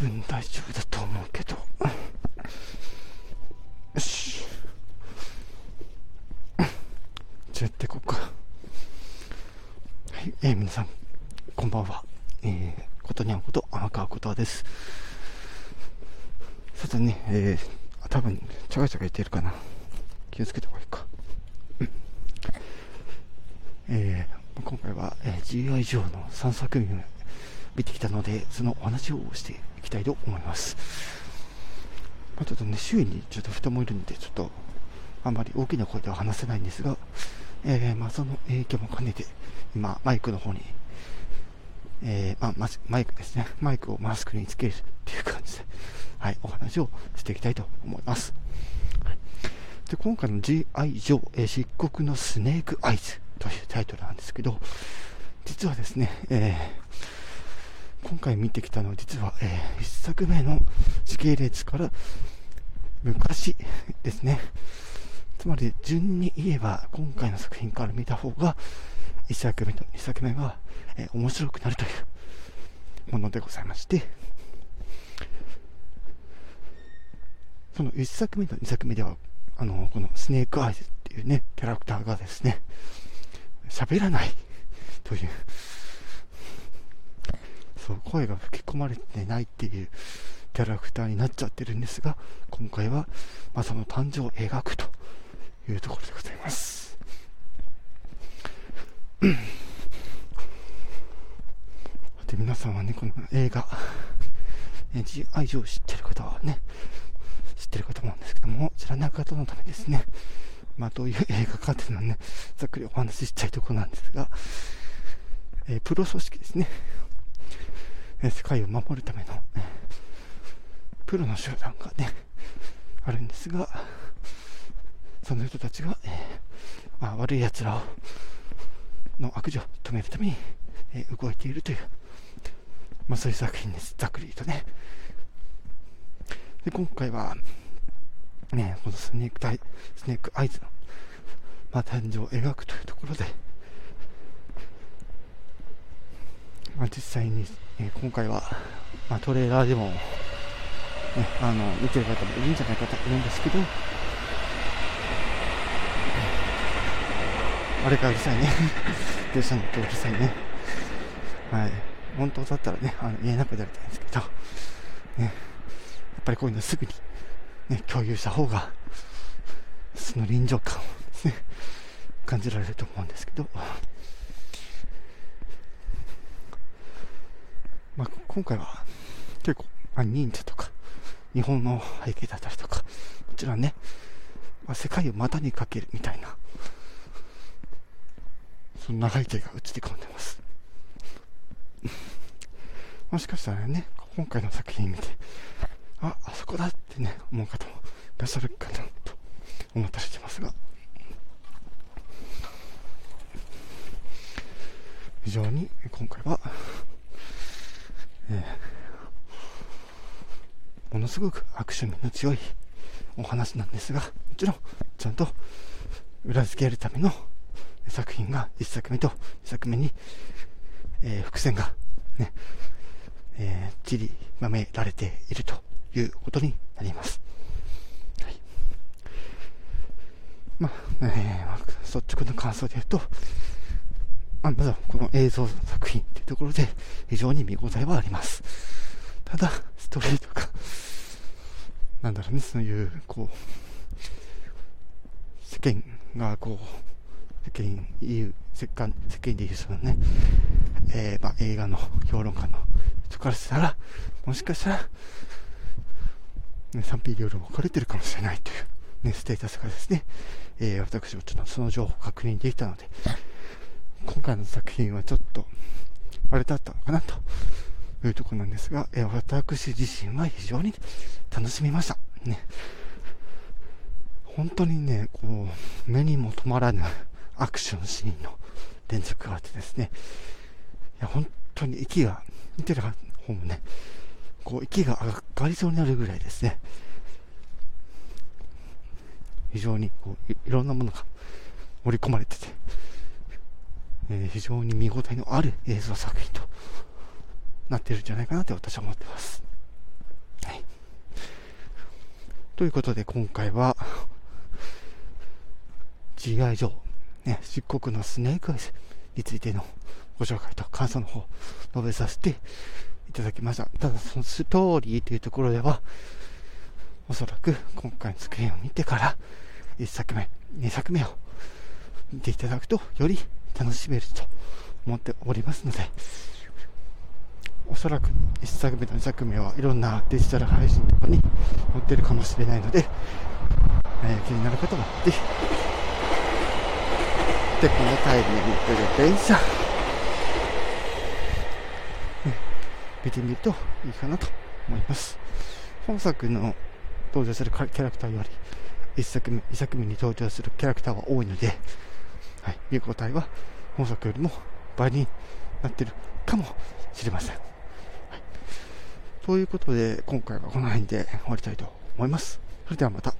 分大丈夫だと思うけど。よし。じゃあやっていこうか。はい、えー、皆さん、こんばんは。えー、ことにゃんこと、天川ことわです。さてね、えー、多分、ちゃがちゃが言ってるかな。気をつけた方がいいか。えー、今回は、えー、GI 上の3作目を見てきたので、そのお話をしていきたいと思います。まあ、ちょっとね、周囲にちょっと人もいるんで、ちょっと、あんまり大きな声では話せないんですが、えー、まあ、その影響も兼ねて、今、マイクの方に、えー、まあ、マイクですね、マイクをマスクにつけるっていう感じで、はい、お話をしていきたいと思います。で今回の G.I. ジョー、えー、漆黒のスネークアイズというタイトルなんですけど、実はですね、えー、今回見てきたのは実は、えー、1作目の時系列から昔ですね、つまり順に言えば今回の作品から見た方が1作目と2作目が、えー、面白くなるというものでございまして。その1作目と2作目ではあのこのスネークアイズっていうねキャラクターがですね喋らないというそう声が吹き込まれてないっていうキャラクターになっちゃってるんですが今回は、まあ、その誕生を描くというところでございます。で皆さんはね、この映画、愛情を知ってる方はね、知ってるかと思うんですけども、知らない方のためですね、まあ、どういう映画かっていうのはね、ざっくりお話ししたいところなんですが、えー、プロ組織ですね、世界を守るための、プロの集団がね、あるんですが、その人たちが、えー、あ、悪い奴らをの悪事を止めるために、えー、動いているという、まあ、そういう作品です。ざっくり言うとね。で、今回は、ね、このスネークタイ、スネークアイズの、まあ、誕生を描くというところで、まあ、実際に、え、今回は、まあ、トレーラーでも、ね、あの、見てる方もいるんじゃないかと思うんですけど、あれがうるさいね。電車乗ってうるさいね。はい。本当だったらね、あの家の中でやりたいんですけど、ね。やっぱりこういうのすぐに、ね、共有した方が、その臨場感をですね、感じられると思うんですけど、まあ、今回は結構、まあ、忍者とか、日本の背景だったりとか、もちろんね、まあ、世界を股にかけるみたいな、その長い手が映り込んでます。もしかしたらね、今回の作品見て、あ、あそこだってね、思う方もいらっしゃるかなと思ったりしてますが、非常に今回は、えー、ものすごくアクションの強いお話なんですが、もちろん、ちゃんと裏付けるための作品が1作目と2作目に、えー、伏線がね、えー、散りまめられているということになります。はい、まあ、えー、率直な感想で言うと、まあ、まずはこの映像作品ところで非常に見応えはあります。ただ、ストーリーとか、なんだろうね、そういう、こう、世間がこう、世間言う、世間世間で言うそのね、えー、まあ、映画の評論家の人からしたら、もしかしたら、ね、賛否両論分かれてるかもしれないという、ね、ステータスがですね、えー、私もちょっとその情報を確認できたので、今回の作品はちょっと、あれだったのかなというところなんですが、えー、私自身は非常に楽しみました。ね。本当にね、こう、目にも止まらぬアクションシーンの連続があってですね、いや、本当に息が、見てる方もね、こう、息が上がりそうになるぐらいですね、非常にこういろんなものが盛り込まれてて、えー、非常に見応えのある映像作品となってるんじゃないかなって私は思ってます。はいということで今回は GI 上、ね、漆黒のスネークアイズについてのご紹介と感想の方述べさせていただきました。ただそのストーリーというところではおそらく今回の作品を見てから1作目、2作目を見ていただくとより楽しめると思っておりますのでおそらく1作目と2作目はいろんなデジタル配信とかに載ってるかもしれないので、えー、気になる方はぜひ、で、このタイミングで電車、ね、見てみるといいかなと思います。本作の登場するキャラクターより1作目、2作目に登場するキャラクターは多いので、はい、見応えは本作よりも倍になってるかもしれません。ということで、今回はこの辺で終わりたいと思います。それではまた。